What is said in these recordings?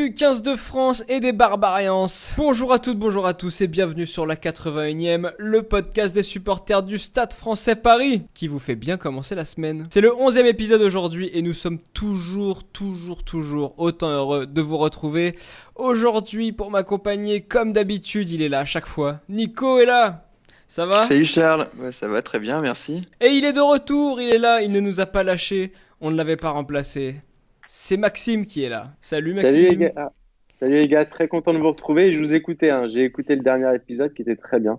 Du 15 de France et des Barbarians. Bonjour à toutes, bonjour à tous et bienvenue sur la 81e, le podcast des supporters du Stade français Paris, qui vous fait bien commencer la semaine. C'est le 11e épisode aujourd'hui et nous sommes toujours, toujours, toujours autant heureux de vous retrouver. Aujourd'hui, pour m'accompagner, comme d'habitude, il est là à chaque fois. Nico est là ça va? Salut Charles, ouais, ça va très bien, merci. Et il est de retour, il est là, il ne nous a pas lâchés, on ne l'avait pas remplacé. C'est Maxime qui est là. Salut Maxime. Salut les gars. Ah, salut les gars, très content de vous retrouver. Je vous écoutais, hein. j'ai écouté le dernier épisode qui était très bien.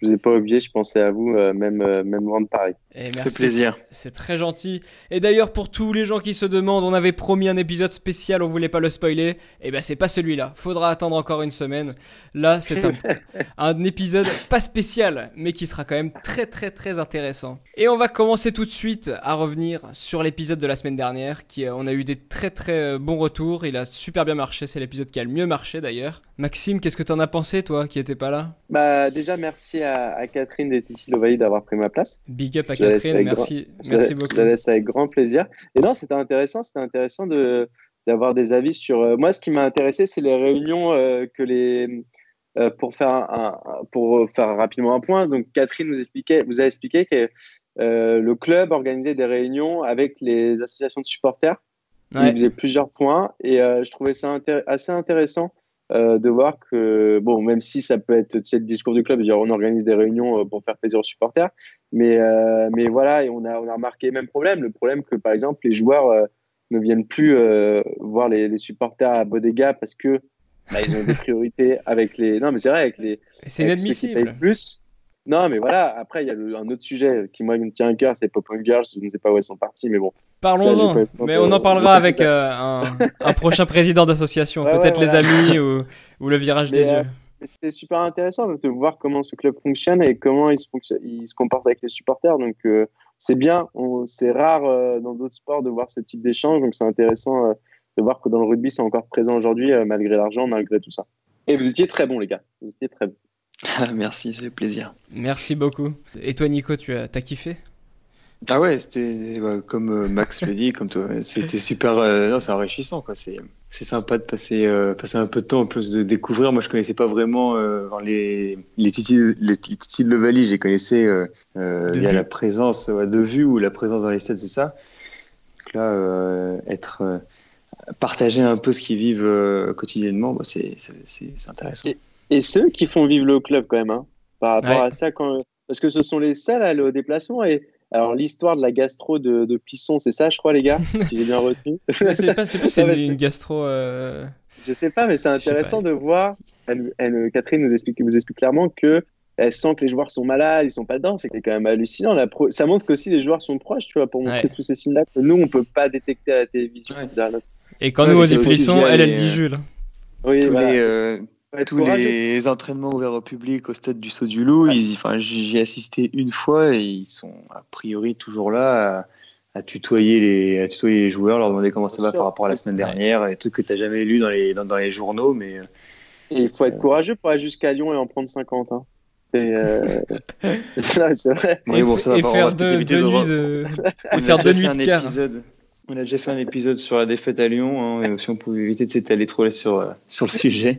Je vous ai pas oublié, je pensais à vous, euh, même, euh, même loin de Paris. Et fait merci. plaisir. C'est très gentil. Et d'ailleurs, pour tous les gens qui se demandent, on avait promis un épisode spécial, on voulait pas le spoiler. Et ben, c'est pas celui-là. Faudra attendre encore une semaine. Là, c'est un, un épisode pas spécial, mais qui sera quand même très très très intéressant. Et on va commencer tout de suite à revenir sur l'épisode de la semaine dernière, qui euh, on a eu des très très bons retours. Il a super bien marché. C'est l'épisode qui a le mieux marché d'ailleurs. Maxime, qu'est-ce que t'en as pensé, toi, qui étais pas là? Bah, déjà, merci à, à Catherine et Titi Lovaï d'avoir pris ma place. Big up à Je Catherine. Merci, merci beaucoup. Je la laisse avec grand plaisir. Et non, c'était intéressant, c'était intéressant de d'avoir des avis sur. euh, moi, ce qui m'a intéressé, c'est les réunions euh, que les. euh, pour faire un, un- pour faire rapidement un point, donc Catherine nous expliquait, vous a expliqué que euh, le club organisait des réunions avec les associations de supporters. Ouais. Il faisait plusieurs points et je trouvais ça intér- assez intéressant euh, de voir que, bon, même si ça peut être tu sais, le discours du club, dire on organise des réunions euh, pour faire plaisir aux supporters, mais, euh, mais voilà, et on a, on a remarqué le même problème, le problème que par exemple les joueurs euh, ne viennent plus euh, voir les, les supporters à Bodega parce que bah, ils ont des priorités avec les. Non, mais c'est vrai, avec les. C'est inadmissible. plus. Non, mais voilà, après, il y a le- un autre sujet qui, moi, me tient à cœur, c'est Pop Girls. Je ne sais pas où elles sont parties, mais bon. Parlons-en, mais on en parlera avec euh, un, un prochain président d'association, Ouais, peut-être ouais, les amis ou, ou le virage Mais, des euh, yeux. Mais C'était super intéressant de voir comment ce club fonctionne et comment il se, fonctionne- il se comporte avec les supporters. Donc, euh, c'est bien. C'est rare euh, dans d'autres sports de voir ce type d'échange. Donc, c'est intéressant euh, de voir que dans le rugby, c'est encore présent aujourd'hui, euh, malgré l'argent, malgré tout ça. Et vous étiez très bons, les gars. Vous étiez très bons. merci, fait plaisir. Merci beaucoup. Et toi, Nico, tu as, t'as kiffé? Ah ouais, c'était bah, comme euh, Max le dit, comme toi, c'était super. euh, non, c'est enrichissant quoi. C'est c'est sympa de passer euh, passer un peu de temps en plus de découvrir. Moi, je connaissais pas vraiment euh, les les Titi les, Titi de je les connaissais euh, euh, via vue. la présence ouais, de vue ou la présence dans les stades, c'est ça. Donc là, euh, être euh, partager un peu ce qu'ils vivent euh, quotidiennement, bah, c'est c'est c'est c'est intéressant. Et- Et ceux qui font vivre le club, quand même, hein, par rapport Ouais. à ça. Quand... Parce que ce sont les seuls à aller au déplacement. Et alors, l'histoire de la gastro de, de Plisson, c'est ça, je crois, les gars, si j'ai bien retenu? C'est pas, c'est pas une, gastro. euh, Je sais pas, mais c'est intéressant de voir. Elle, elle- Catherine nous explique, vous explique clairement que elle sent que les joueurs sont malades, ils sont pas dedans. C'est quand même hallucinant. La pro- Ça montre qu'aussi les joueurs sont proches, tu vois, pour montrer Ouais. tous ces signes-là que nous, on peut pas détecter à la télévision. Ouais. Et quand Ouais, nous on dit via elle, elle dit euh, Jules. Oui, Tous voilà. les euh, tous courageux. les entraînements ouverts au public au stade du Saut du Loup, ils, enfin, j'y j'y ai assisté une fois et ils sont a priori toujours là à, à tutoyer les, à tutoyer les joueurs, leur demander comment ça va sûr. par rapport à la semaine Ouais. dernière, des trucs que tu n'as jamais lu dans les, dans, dans les journaux, mais euh, Et il faut être courageux pour aller jusqu'à Lyon et en prendre 50. Hein. C'est euh... C'est vrai. oui, bon, ça va et pas, on faire va deux, éviter deux de de... et faire deux nuits un de quart. épisode. On a déjà fait un épisode sur la défaite à Lyon, hein, et si on pouvait éviter de s'étaler trop là sur, euh, sur le sujet.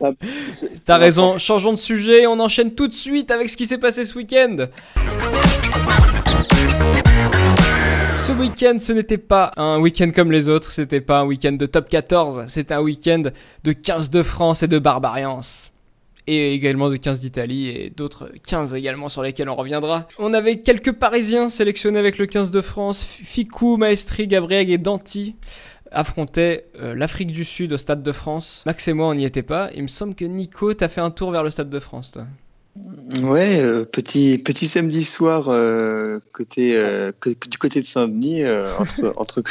T'as raison, changeons de sujet, on enchaîne tout de suite avec ce qui s'est passé ce week-end. Ce week-end, ce n'était pas un week-end comme les autres, c'était pas un week-end de top 14, c'était un week-end de 15 de France et de Barbarians. Et également de 15 d'Italie et d'autres 15 également sur lesquels on reviendra. On avait quelques Parisiens sélectionnés avec le 15 de France, Ficou, Maestri, Gabriel et Danti affrontaient euh, l'Afrique du Sud au Stade de France. Max et moi, on n'y était pas. Il me semble que Nico, t'as fait un tour vers le Stade de France, toi. Ouais, euh, petit, petit samedi soir euh, côté, euh, du côté de Saint-Denis, euh, entre, entre.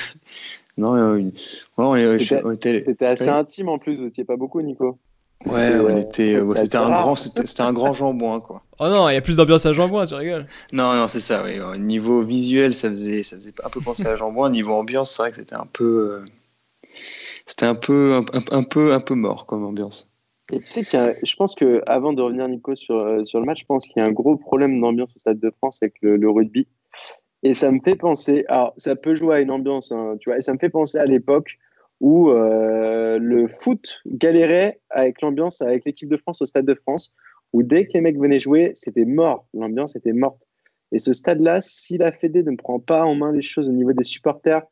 Non, euh, une- ouais, on, est- C'était- on était. C'était assez Ouais. intime en plus, vous étiez pas beaucoup, Nico. Ouais, C'était, on euh, était. euh, C'était un grand, c'était un grand jambon, hein, quoi. Oh non, il y a plus d'ambiance à Jean-Bois, tu rigoles. Non, non, c'est ça. Oui. Au niveau visuel, ça faisait, ça faisait un peu penser à jambon. Au niveau ambiance, c'est vrai que c'était un peu, euh, c'était un peu, un, un- un peu, un peu mort comme ambiance. Et tu sais que je pense que avant de revenir Nico sur, euh, sur le match, je pense qu'il y a un gros problème d'ambiance au Stade de France avec le, rugby. Et ça me fait penser, alors ça peut jouer à une ambiance, hein, tu vois, et ça me fait penser à l'époque où euh, le foot galérait avec l'ambiance avec l'équipe de France au Stade de France, où dès que les mecs venaient jouer, c'était mort, l'ambiance était morte. Et ce stade-là, si la Fédé ne prend pas en main les choses au niveau des supporters,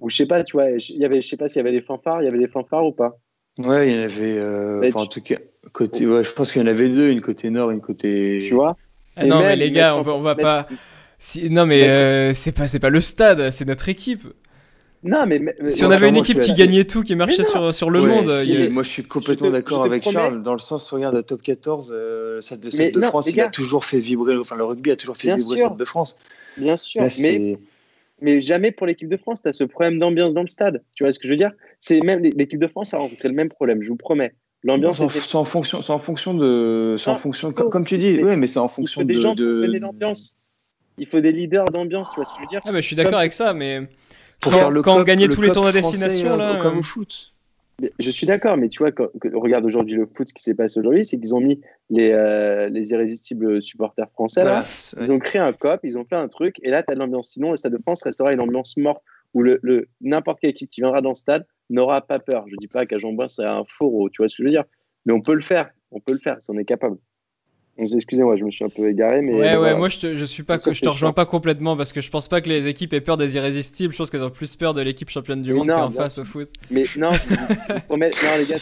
ou je sais pas, tu vois, il y avait, je sais pas s'il y avait des fanfares, il y avait des fanfares ou pas Ouais, il y en avait. Euh, en tout cas, côté, ouais, je pense qu'il y en avait deux, une côté nord, une côté. Tu vois? Ah Non, mais les gars, on va, on va pas. Si, non, mais euh, c'est pas, c'est pas le stade, c'est notre équipe. Non, mais, si on avait une équipe qui gagnait tout, qui marchait sur, sur le monde. Moi, je suis complètement d'accord avec Charles, dans le sens, regarde, la top 14, euh, le Stade de France, il a toujours fait vibrer, enfin, le rugby a toujours fait vibrer le Stade de France. Bien sûr, mais mais jamais pour l'équipe de France, tu as ce problème d'ambiance dans le stade. Tu vois ce que je veux dire? C'est même l'équipe de France a rencontré le même problème, je vous promets. L'ambiance c'est en, fonction c'est en fonction de c'est en fonction comme, tu dis oui mais c'est en fonction des de, gens de... l'ambiance. Il faut des leaders d'ambiance, tu vois ce que je veux dire? Ah bah, je suis d'accord avec ça mais pour quand, faire le quand on gagnait tous les tours de destination là comme au euh, foot. Je suis d'accord, mais tu vois, quand, regarde aujourd'hui le foot, ce qui s'est passé aujourd'hui, c'est qu'ils ont mis les, euh, les irrésistibles supporters français là. ils ont créé un cop, ils ont fait un truc, et là, tu as de l'ambiance. Sinon, le Stade de France restera une ambiance morte où le, le n'importe quelle équipe qui viendra dans le stade n'aura pas peur. Je dis pas qu'à Jean-Bois, c'est un four, tu vois ce que je veux dire, mais on peut le faire, on peut le faire, si on est capable. Excusez-moi, je me suis un peu égaré, mais. Ouais, ouais, moi je te, je suis pas, je te rejoins pas complètement parce que je pense pas que les équipes aient peur des irrésistibles. Je pense qu'elles ont plus peur de l'équipe championne du monde qui est en face au foot. Mais non, non les gars,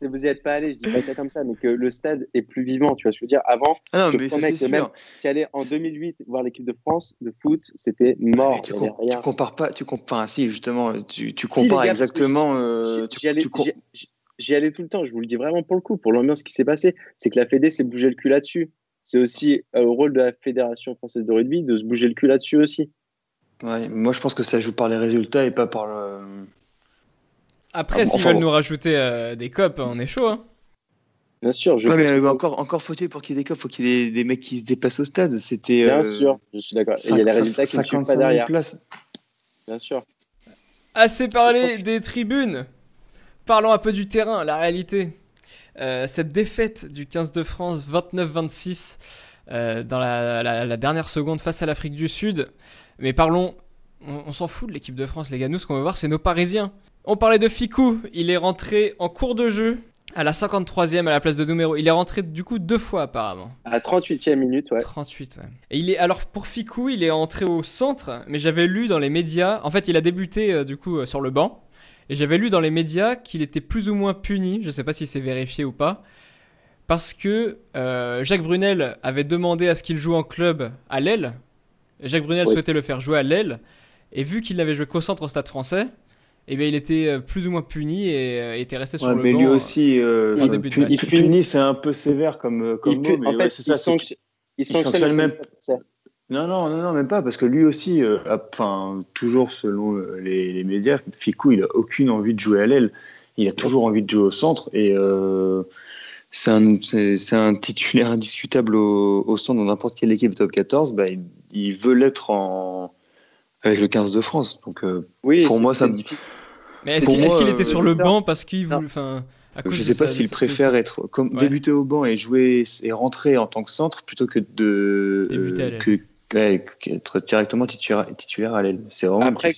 vous n'y êtes pas allés, je dis pas ça comme ça, mais que le stade est plus vivant, tu vois ce que je veux dire. Avant, ah non, mais c'est sûr. même qui allait en 2008 voir l'équipe de France de foot, c'était mort. Tu, tu, compares pas, tu compares, enfin, si, justement, tu, tu compares exactement. Euh, tu, j'y allais tout le temps, je vous le dis vraiment pour le coup, pour l'ambiance qui s'est passée. C'est que la Fédé s'est bougé le cul là-dessus. C'est aussi euh, au rôle de la Fédération française de rugby de se bouger le cul là-dessus aussi. Ouais, moi je pense que ça joue par les résultats et pas par le. Après, s'ils veulent nous rajouter euh, des copes, on est chaud. Hein. Bien sûr. Je mais euh, encore, encore faut-il pour qu'il y ait des copes, faut qu'il y ait des, mecs qui se déplacent au stade. C'était. Bien sûr, je suis d'accord. Il y a les résultats qui ne pas derrière. Places. Bien sûr. Assez parlé des tribunes. Parlons un peu du terrain, la réalité. Euh, cette défaite du 15 de France 29-26 euh, dans la, dernière seconde face à l'Afrique du Sud. Mais parlons, on, s'en fout de l'équipe de France, les gars. Nous, ce qu'on veut voir, c'est nos Parisiens. On parlait de Ficou. Il est rentré en cours de jeu à la 53e à la place de numéro. Il est rentré du coup deux fois apparemment. À la 38e minute, ouais. 38, ouais. Et il est alors pour Ficou, il est entré au centre, mais j'avais lu dans les médias. En fait, il a débuté euh, du coup sur le banc. Et j'avais lu dans les médias qu'il était plus ou moins puni, je ne sais pas si c'est vérifié ou pas, parce que euh, Jacques Brunel avait demandé à ce qu'il joue en club à l'aile. Jacques Brunel souhaitait le faire jouer à l'aile, et vu qu'il n'avait joué qu'au centre au stade français, eh bien, il était euh, plus ou moins puni et euh, était resté sur le mais banc. Mais lui aussi, euh, puni, c'est un peu sévère comme, comme mot, mais en fait, c'est ça. Il sanctionne même. Non, non, non, non, même pas, parce que lui aussi, euh, enfin, toujours selon euh, les, les, médias, Ficou, il a aucune envie de jouer à l'aile. Il a toujours envie de jouer au centre et euh, c'est un, un, titulaire indiscutable au, au centre dans n'importe quelle équipe top 14. Bah, il, il veut l'être en avec le 15 de France. Donc, euh, oui, pour moi, ça. Difficile. Mais est-ce qu'il était sur le banc parce qu'il voulait, enfin. Je sais pas s'il préfère être comme débuter au banc et jouer et rentrer en tant que centre plutôt que de euh, que être directement titulaire, à l'aile. C'est vraiment Après,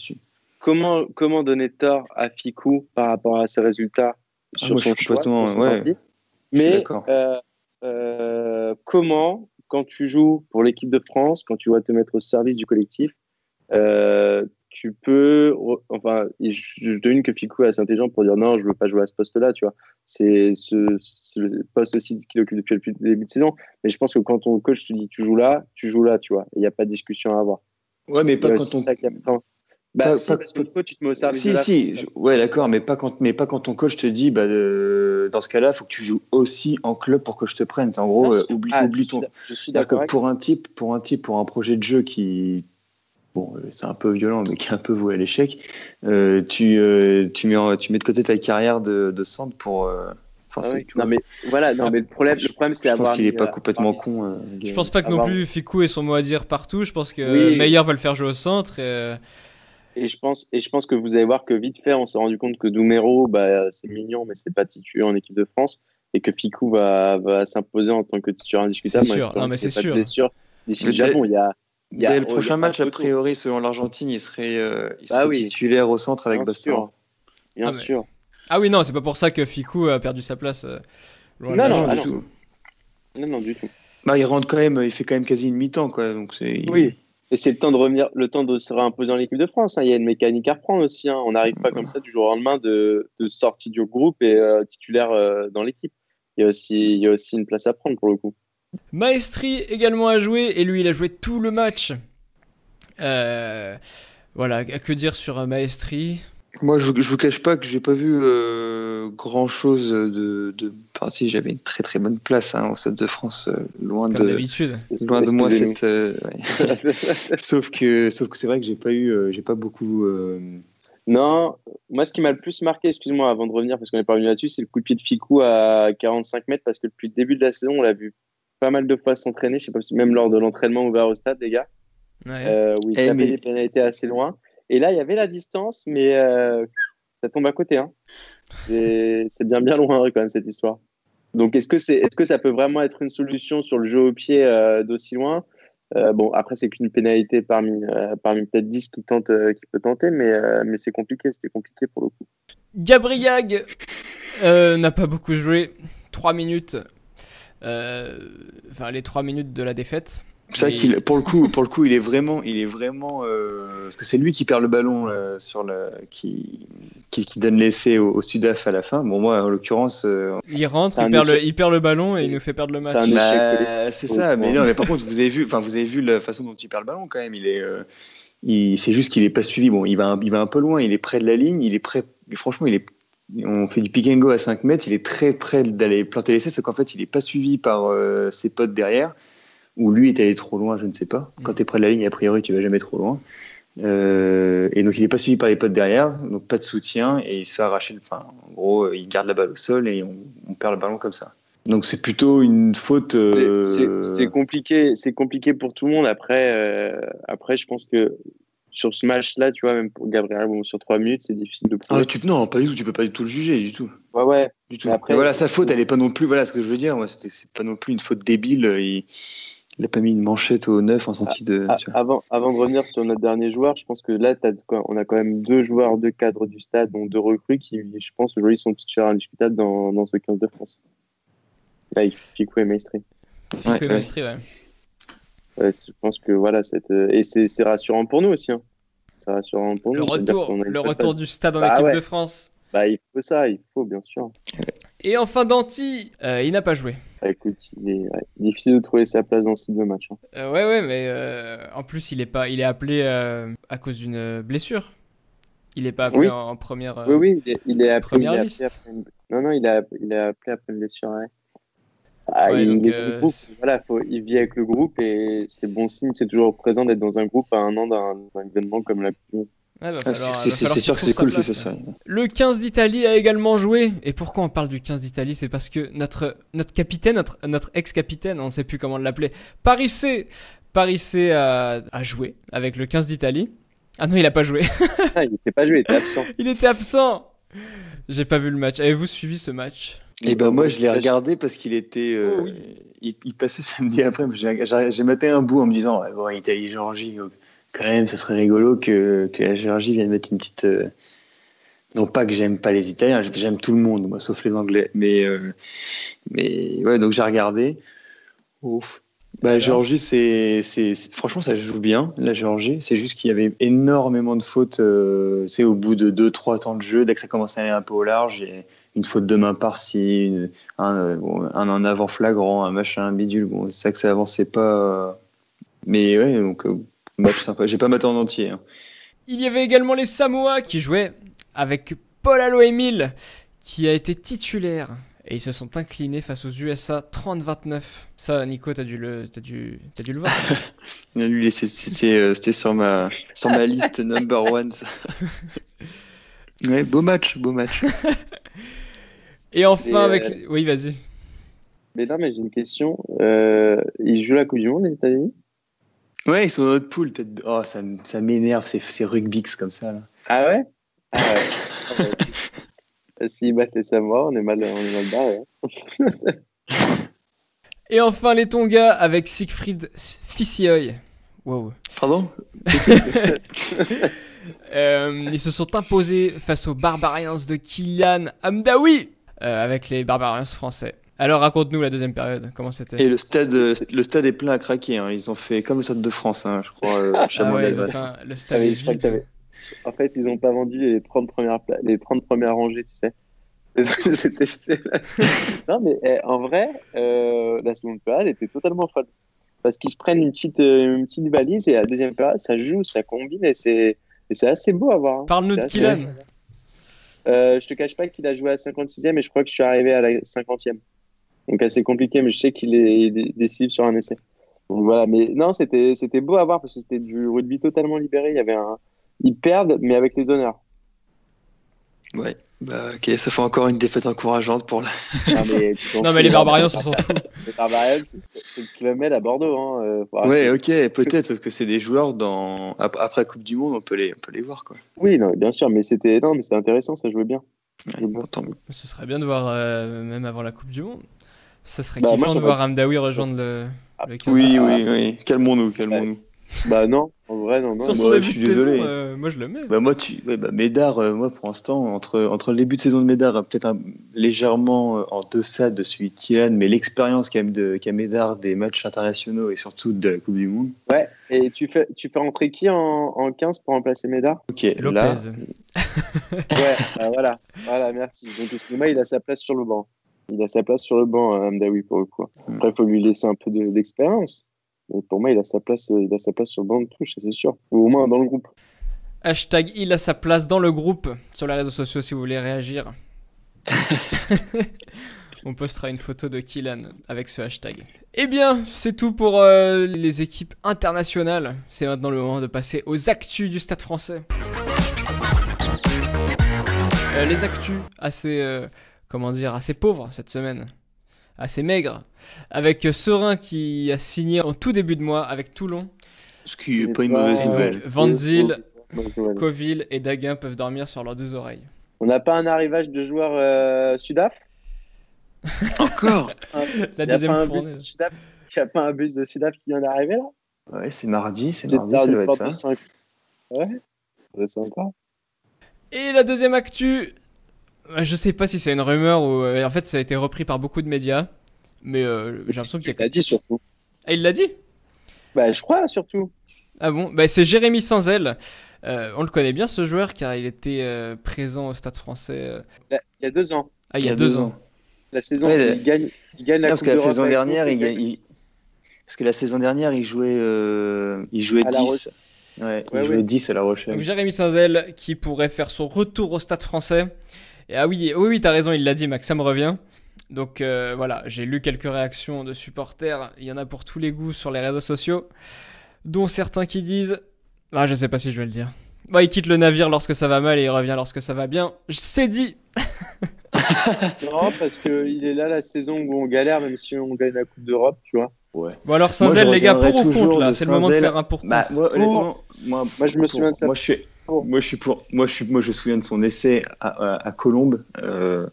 comment, comment donner tort à Ficou par rapport à ses résultats ah, sur son choix, ouais, Mais euh, euh, comment, quand tu joues pour l'équipe de France, quand tu vas te mettre au service du collectif, euh, tu peux, enfin, je, devine que Ficou est assez intelligent pour dire non, je veux pas jouer à ce poste-là, tu vois. C'est ce, le poste aussi qu'il occupe depuis le début de saison. Mais je pense que quand ton coach te dit tu joues là, tu joues là, tu vois. Il n'y a pas de discussion à avoir. Ouais, mais pas quand on. Bah, pas, que coach, tu te mets au service. Si, si, ouais, d'accord, mais pas quand, mais pas quand ton coach te dit, bah, dans ce cas-là, il faut que tu joues aussi en club pour que je te prenne. En gros, euh, oublie, ah, oublie ton. Je suis d'accord. Pour un type, pour un type, pour un projet de jeu qui bon, euh, c'est un peu violent, mais qui est un peu voué à l'échec, euh, tu, euh, tu, mets, tu mets de côté ta carrière de, de centre pour. Euh, enfin, ah non, mais voilà, non, mais le problème, le problème c'est avoir. Je pense qu'il est pas complètement con. je pense pas que non plus Ficou ait son mot à dire partout. Je pense que Meyer va le faire jouer au centre. Et... Et je pense, et je pense que vous allez voir que vite fait, on s'est rendu compte que Doumero, bah, c'est mignon, mais c'est pas titulaire en équipe de France. et que Ficou va, va s'imposer en tant que titulaire indiscutable. C'est sûr, non mais c'est sûr. D'ici le Japon, il y a. Il y a Dès le prochain match, a priori, selon l'Argentine, il serait, euh, il bah titulaire au centre avec Bastor. Bien ah, sûr. Ah oui, non, c'est pas pour ça que Ficou a perdu sa place. Euh, non, non, non, du tout. non, non, du tout. Bah, il rentre quand même, il fait quand même quasi une mi-temps, quoi. Donc c'est. Oui. Et c'est le temps de revenir, le temps de se réimposer dans l'équipe de France. Hein. Il y a une mécanique à reprendre aussi. Hein. On n'arrive pas comme ça du jour au lendemain de, de sortie du groupe et euh, titulaire euh, dans l'équipe. Il y a aussi, il y a aussi une place à prendre pour le coup. Maestri également a joué et lui il a joué tout le match. Euh, voilà, que dire sur Maestri? Moi, je, je vous cache pas que j'ai pas vu euh, grand chose de, de. Enfin, si j'avais une très très bonne place hein, au Stade de France, euh, loin Comme de. d'habitude. Loin de moi cette. Euh, ouais. sauf que, sauf que c'est vrai que j'ai pas eu, euh, j'ai pas beaucoup. Non, moi, ce qui m'a le plus marqué, excuse-moi, avant de revenir, parce qu'on n'est pas revenu là-dessus, c'est le coup de pied de Ficou à 45 mètres, parce que depuis le début de la saison, on l'a vu pas mal de fois s'entraîner. Je sais pas si même lors de l'entraînement ouvert au stade, les gars, ouais. où il eh, mais... des pénalités assez loin. Et là, il y avait la distance, mais euh, ça tombe à côté. Hein. C'est bien, bien loin quand même cette histoire. Donc, est-ce que, c'est, est-ce que ça peut vraiment être une solution sur le jeu au pied euh, d'aussi loin? Euh, Bon, après, c'est qu'une pénalité parmi, parmi peut-être 10 qui, tente, qui peut tenter, mais, mais c'est compliqué. C'était compliqué pour le coup. Gabriag n'a pas beaucoup joué. 3 minutes. Enfin, les 3 minutes de la défaite. C'est vrai qu'il, pour le coup, pour le coup, il est vraiment, il est vraiment, euh, parce que c'est lui qui perd le ballon euh, sur le, qui, qui, qui, donne l'essai au, au, Sudaf à la fin. Bon, moi, en l'occurrence, euh, il rentre, il perd, le, il perd, le, ballon et il nous fait perdre le match. Bah, c'est ça, mais non, mais par contre, vous avez vu, enfin, vous avez vu la façon dont il perd le ballon quand même. Il est, euh, il, c'est juste qu'il est pas suivi. Bon, il va, il va un peu loin. Il est près de la ligne. Il est prêt. Franchement, il est on fait du pick and go à 5 mètres, il est très près d'aller planter l'essai, c'est qu'en fait il est pas suivi par euh, ses potes derrière ou lui est allé trop loin, je ne sais pas. Quand mm. tu es près de la ligne, a priori, tu vas jamais trop loin. Euh, et donc il n'est pas suivi par les potes derrière, donc pas de soutien et il se fait arracher. Enfin, en gros, il garde la balle au sol et on, perd le ballon comme ça. Donc c'est plutôt une faute. Euh, c'est compliqué, c'est compliqué pour tout le monde. Après, euh, après, je pense que sur ce match-là, tu vois, même pour Gabriel, bon, sur trois minutes, c'est difficile de prouver. Ah, tu, non, pas du tout. Tu peux pas du tout le juger, du tout. Ouais, ouais. Du tout. Après, voilà, sa faute, elle est pas non plus. Voilà ce que je veux dire. C'est pas non plus une faute débile. Il il n'a pas mis une manchette au neuf en sortie de. Ah, avant, avant de revenir sur notre dernier joueur, je pense que là, on a quand même deux joueurs de cadre du stade, dont deux recrues qui, je pense, aujourd'hui sont titulaires indiscutables dans, dans ce 15 de France. Là, il Ficou et Maestri? Ouais, Maestri, ouais. Je pense que voilà, cette... et c'est rassurant pour nous aussi. Hein. C'est rassurant pour le nous. Retour, le retour du stade en bah équipe de France. Bah, il faut ça, il faut, bien sûr. Et enfin, Danti, euh, il n'a pas joué. Bah, écoute, il est difficile de trouver sa place dans ce deux match. Hein. Euh, ouais, ouais, mais euh, en plus, il est, pas, il est appelé à cause d'une blessure. Il n'est pas appelé en, première. oui, oui, il est, il est appelé, première liste. Non, non, il est, il est appelé après une blessure. Ouais. Ah, il, groupe, voilà, faut, il vit avec le groupe et c'est bon signe, c'est toujours présent d'être dans un groupe à un an d'un événement comme la Coupe ah, c'est sûr que c'est cool que ce soit. Le 15 d'Italie a également joué. Et pourquoi on parle du 15 d'Italie? C'est parce que notre, notre capitaine, notre, notre ex-capitaine, on ne sait plus comment l'appeler, Paris C, Paris C a, a joué avec le 15 d'Italie. Ah non, il a pas joué. ah, il n'était pas joué, il était absent. il était absent. J'ai pas vu le match. Avez-vous suivi ce match? Eh ben moi, je l'ai regardé parce qu'il était, euh, oh, il, passait samedi après. J'ai maté un bout en me disant, ouais, bon, Italie, Géorgie quand même, ça serait rigolo que, que la Géorgie vienne mettre une petite. Euh, non pas que j'aime pas les Italiens, j'aime tout le monde, moi, sauf les Anglais. Mais, euh, mais ouais, donc j'ai regardé. Ouf. Bah, la Géorgie, c'est, c'est, franchement, ça joue bien, la Géorgie. C'est juste qu'il y avait énormément de fautes, euh, c'est au bout de 2-3 temps de jeu, dès que ça commençait à aller un peu au large, et une faute de main par-ci, un, euh, un, en avant flagrant, un machin, un bidule. Bon, c'est ça que ça avançait pas. Mais ouais, donc Match sympa. J'ai pas maté en entier. Hein. Il y avait également les Samoa qui jouaient avec Paul Allo Emile qui a été titulaire. Et ils se sont inclinés face aux USA 30-29. Ça, Nico, t'as dû le, t'as dû, t'as dû le voir. Euh, c'était sur ma, sur ma liste number one. ouais, beau match, beau match. Et enfin, avec, euh, oui, vas-y. Mais non, mais j'ai une question. Euh, ils jouent la Coupe du Monde, les États-Unis? Ouais, ils sont dans notre poule. Oh, ça, ça m'énerve, ces, ces rugbys comme ça. Là. Ah ouais, ah S'ils battent les Samoa, on est mal, on est mal barré. hein. Et enfin les Tonga avec Siegfried Fissioy. Wow. Pardon? Euh, ils se sont imposés face aux Barbarians de Kylian Amdawi euh, avec les Barbarians français. Alors raconte-nous la deuxième période, comment c'était Et le stade, le stade est plein à craquer. hein. Ils ont fait comme le stade de France, hein, je crois. euh, Ah ouais, ils ont fait un- le Ah stade est vide. t'avais- En fait, ils ont pas vendu les 30 premières, pla- les 30 premières rangées, tu sais. Non, mais eh, en vrai, euh, la seconde période était totalement folle. Parce qu'ils se prennent une petite, euh, une petite valise et la deuxième période, ça joue, ça combine et c'est et c'est assez beau à voir. hein. Parle-nous de Kylian. Euh, je te cache pas qu'il a joué à 56e et je crois que je suis arrivé à la 50e. Donc assez compliqué, mais je sais qu'il est dé- décisif sur un essai. Donc voilà, mais non, c'était c'était beau à voir parce que c'était du rugby totalement libéré. Il y avait un, ils perdent, mais avec les honneurs. Ouais. Bah, ok, ça fait encore une défaite encourageante pour la. Ah, mais Non fous, mais les. Barbarians, on s'en fout. Les Barbarians, c'est le Club Med à Bordeaux. Hein. euh, Ouais, ok, peut-être, sauf que c'est des joueurs dans. ap- Après la Coupe du Monde, on peut les, on peut les voir, quoi. Oui, non, bien sûr, mais c'était non, mais c'était intéressant, ça jouait bien. Ouais, bon. Ce serait bien de voir, euh, même avant la Coupe du Monde, ça serait Bah, moi, kiffant de voir Amdawi rejoindre le, le 15. Oui, oui, oui. Calmons-nous, calmons-nous. Bah non, en vrai, non, non. Sur son moi, début je de suis désolé. saison, euh, moi je le mets. Bah moi, tu, ouais, bah Médard, euh, moi pour l'instant, entre, entre le début de saison de Médard, euh, peut-être un- légèrement euh, en deçà de celui de Kylian, mais l'expérience qu'a de, Médard des matchs internationaux et surtout de la Coupe du Monde. Ouais, et tu fais, tu fais rentrer qui en, en 15 pour remplacer Médard? Ok, Lopez. là, Ouais, bah, voilà, voilà, merci. Donc, excuse-moi, il a sa place sur le banc. Il a sa place sur le banc, euh, Amdawi, pour le coup. Après, il faut lui laisser un peu de- pour moi, il a sa place, euh, il a sa place sur le banc de touche, c'est sûr. Ou au moins dans le groupe. Hashtag il a sa place dans le groupe sur les réseaux sociaux si vous voulez réagir. On postera une photo de Kylian avec ce hashtag. Eh bien, c'est tout pour euh, les équipes internationales. C'est maintenant le moment de passer aux actus du Stade français. Euh, les actus assez, euh, comment dire, assez pauvres cette semaine. Assez maigres. Avec Serein qui a signé en tout début de mois avec Toulon. ce qui Et n'est pas une mauvaise nouvelle. Van Zyl. Coville et Daguin peuvent dormir sur leurs deux oreilles. On n'a pas un arrivage de joueurs euh, Sudaf? Encore? La deuxième fournée. Il n'y a pas un bus de Sudaf qui vient d'arriver là? Ouais, c'est mardi, c'est mardi, ça doit être ça. Ouais, c'est sympa. Et la deuxième actu, je sais pas si c'est une rumeur ou euh, en fait ça a été repris par beaucoup de médias, mais euh, j'ai l'impression qu'il y a. Il a dit surtout. Ah, il l'a dit? Bah, je crois surtout. Ah bon? Bah c'est Jérémy Sanzel. Euh, on le connaît bien ce joueur car il était euh, présent au Stade Français. euh, Il y a- il deux ans. Ah il y a deux ans. La saison, Ouais, il, gagne, il gagne la Non, parce Coupe que la saison dernière, il, gagne- il- parce que la saison dernière, il jouait, euh, il jouait À La 10. Ouais, il Ouais, jouait ouais. 10 à La Donc Rochelle. Jérémy Sanzel qui pourrait faire son retour au Stade Français. Et ah oui, oui, oui, t'as raison, il l'a dit, Max, ça me revient. Donc euh, voilà, j'ai lu quelques réactions de supporters. Il y en a pour tous les goûts sur les réseaux sociaux, dont certains qui disent, ah je sais pas si je vais le dire. Bah il quitte le navire lorsque ça va mal et il revient lorsque ça va bien. C'est dit. Non, parce qu'il est là la saison où on galère, même si on gagne la Coupe d'Europe, tu vois. Bon alors Sanzel, je les gars, pour ou toujours contre là C'est le moment de Saint-Zel. faire un pour Bah, contre. moi, honnêtement, moi, Moi, je me souviens de ça. Moi, je suis, Pour. moi, je suis pour. Moi, je suis, moi, je me souviens de son essai à, à, à Colombes. Euh,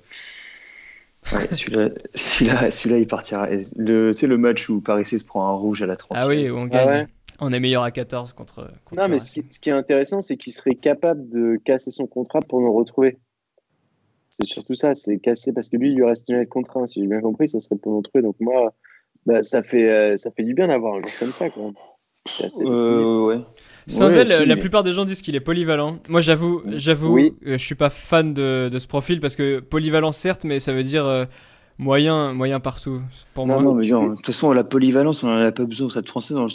ouais, celui-là, celui-là, celui-là, il partira. Le, tu sais, le match où Paris se prend un rouge à la 30 Ah oui, on Ah gagne. ouais. On est meilleur à 14 contre. contre Non, mais ce qui, ce qui est intéressant, c'est qu'il serait capable de casser son contrat pour nous retrouver. C'est surtout ça, c'est casser parce que lui, il lui reste une année de contrat. Si j'ai bien compris, ça serait pour nous retrouver. Donc moi, bah, ça fait euh, ça fait du bien d'avoir un joueur comme ça. Quoi. Euh, ouais. Ouais, euh, si, la mais- plupart des gens disent qu'il est polyvalent. Moi, j'avoue, j'avoue, Oui. euh, je suis pas fan de, de ce profil parce que polyvalent certes, mais ça veut dire euh, moyen, moyen partout pour Non, moi. Non, mais genre, de toute façon, la polyvalence, on en a pas besoin au Stade français. Dans le-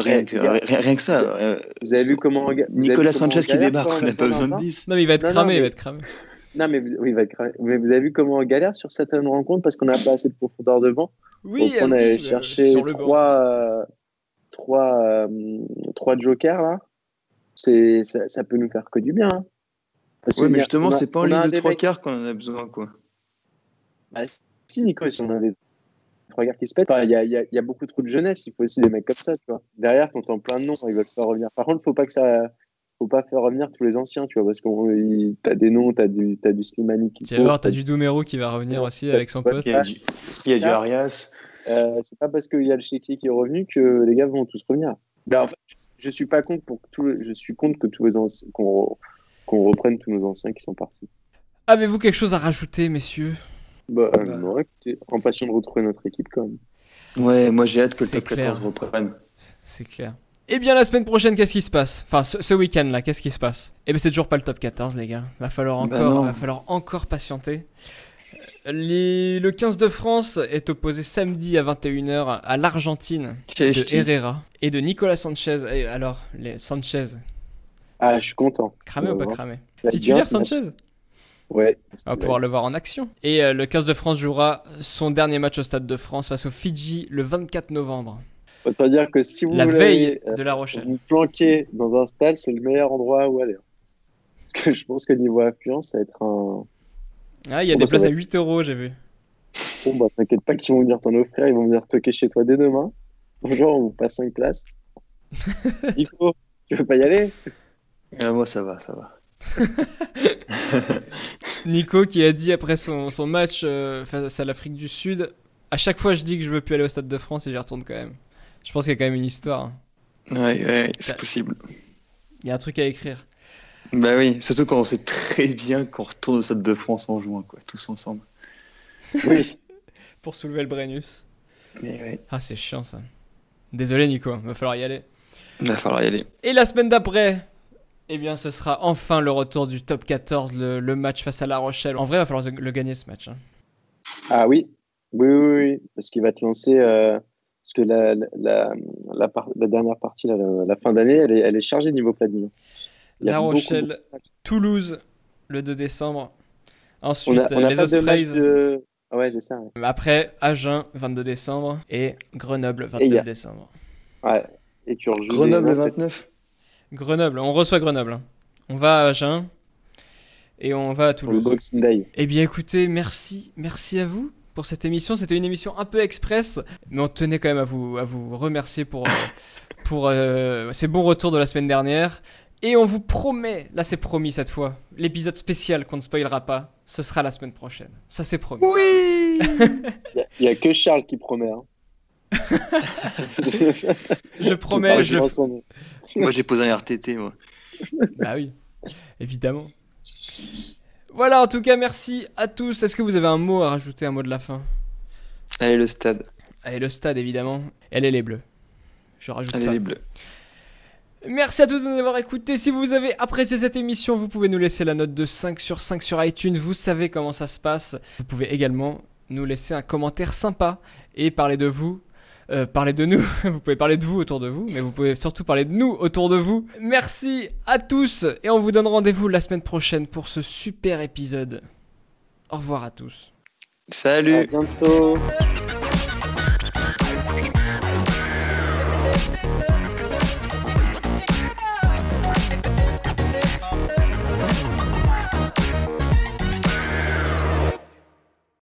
rien, que, rien, rien que ça. euh, Vous avez vu comment Nicolas vu Sanchez qui débarque, on n'a pas besoin de Valentin 10. Non, mais il va être Non, non, cramé, il va être cramé. Non, mais vous, oui, il va être cramé. Mais vous avez vu comment on galère sur certaines rencontres parce qu'on n'a pas assez de profondeur devant. Oui, Donc, on allait oui, chercher sur le banc. trois, euh, trois, euh, trois jokers là. C'est, ça, ça peut nous faire que du bien. hein. Parce qu'il mais justement, a- c'est pas en ligne de trois mecs- quarts qu'on en a besoin, quoi. Bah, si, Nico, si on a des trois gars qui se pètent, enfin, il y, a, y y beaucoup trop de jeunesse. Il faut aussi des mecs comme ça, tu vois. Derrière, quand t'en plein de noms, ils veulent pas revenir. Par contre, faut pas que ça, faut pas faire revenir tous les anciens, tu vois, parce que t'as des noms, t'as du, as du Slimani qui Tu vas voir, t'as du Domero qui va revenir aussi avec son poste. Il y a du, il y a du Arias. Euh, c'est pas parce qu'il y a le Sheki qui est revenu que les gars vont tous revenir. Ben, en fait, je suis pas contre pour que tout, je suis contre que tous les qu'on qu'on reprenne tous nos anciens qui sont partis. Avez-vous quelque chose à rajouter, messieurs? Bah, bah. non, écoutez, impatient de retrouver notre équipe quand même. Ouais, moi j'ai hâte que le top 14 reprenne. C'est clair. Eh bien, la semaine prochaine, qu'est-ce qui se passe? Enfin, ce, week-end là, qu'est-ce qui se passe? Eh bien, c'est toujours pas le top 14, les gars. Va falloir bah encore, va falloir encore patienter. Le 15 de France est opposé samedi à 21h à l'Argentine de Herrera et de Nicolas Sanchez. Et alors, les Sanchez. Ah, je suis content. Cramé ou pas cramé Titulaire Sanchez Ouais. On va pouvoir le voir en action. Et euh, le 15 de France jouera son dernier match au Stade de France face au Fidji le 24 novembre. Autant dire que si vous la veille de La Rochelle. Vous planquez dans un stade, c'est le meilleur endroit où aller. Parce que je pense que niveau affluence, ça va être un. Ah, il y a des places à 8 euros, j'ai vu. Bon, bah, t'inquiète pas qu'ils vont venir t'en offrir, ils vont venir toquer chez toi dès demain. Bonjour, on vous passe 5 places. Nico, tu veux pas y aller? Ah, Moi, ça va, ça va. Nico qui a dit après son, son match euh, face à l'Afrique du Sud à chaque fois je dis que je veux plus aller au Stade de France et j'y retourne quand même. Je pense qu'il y a quand même une histoire. Hein. Ouais, ouais, c'est possible. Il y a un truc à écrire. Bah oui, surtout quand on sait très bien qu'on retourne au Stade de France en juin, quoi, tous ensemble. Oui. Pour soulever le Brennus. Mais Ah, c'est chiant ça. Désolé Nico, va falloir y aller. Va falloir y aller. Et la semaine d'après, eh bien, ce sera enfin le retour du top 14, le, match face à La Rochelle. En vrai, il va falloir le gagner ce match. Hein. Ah oui, oui, oui, oui. parce qu'il va te lancer. Euh, parce que la, la, la, la, dernière partie, la, fin d'année, elle est, elle est chargée niveau planning. La Rochelle, Toulouse, le 2 décembre. Ensuite, on a, les Ospreys. Ah ouais, c'est ça. Après, Agen, 22 décembre. Et Grenoble, 29 décembre. Ouais. Et tu Grenoble, 29 Grenoble, on reçoit Grenoble. Hein. On va à Agen. Et on va à Toulouse. Le Boxing Day. Eh bien, écoutez, merci. Merci à vous pour cette émission. C'était une émission un peu express, mais on tenait quand même à vous, à vous remercier pour, euh, pour euh, ces bons retours de la semaine dernière. Et on vous promet, là c'est promis cette fois, l'épisode spécial qu'on ne spoilera pas, ce sera la semaine prochaine. Ça c'est promis. Oui Il n'y a, que Charles qui promet. Hein. je promets. Je... Moi j'ai posé un RTT, moi. Bah oui, évidemment. Voilà, en tout cas, merci à tous. Est-ce que vous avez un mot à rajouter, un mot de la fin? Allez, le stade. Allez, le stade, évidemment. Elle est les bleus. Je rajoute Allez, ça. les bleus. Merci à tous de nous avoir écoutés. Si vous avez apprécié cette émission, vous pouvez nous laisser la note de 5 sur 5 sur iTunes. Vous savez comment ça se passe. Vous pouvez également nous laisser un commentaire sympa et parler de vous euh, parler de nous. vous pouvez parler de vous autour de vous, mais vous pouvez surtout parler de nous autour de vous. Merci à tous et on vous donne rendez-vous la semaine prochaine pour ce super épisode. Au revoir à tous. Salut. À bientôt.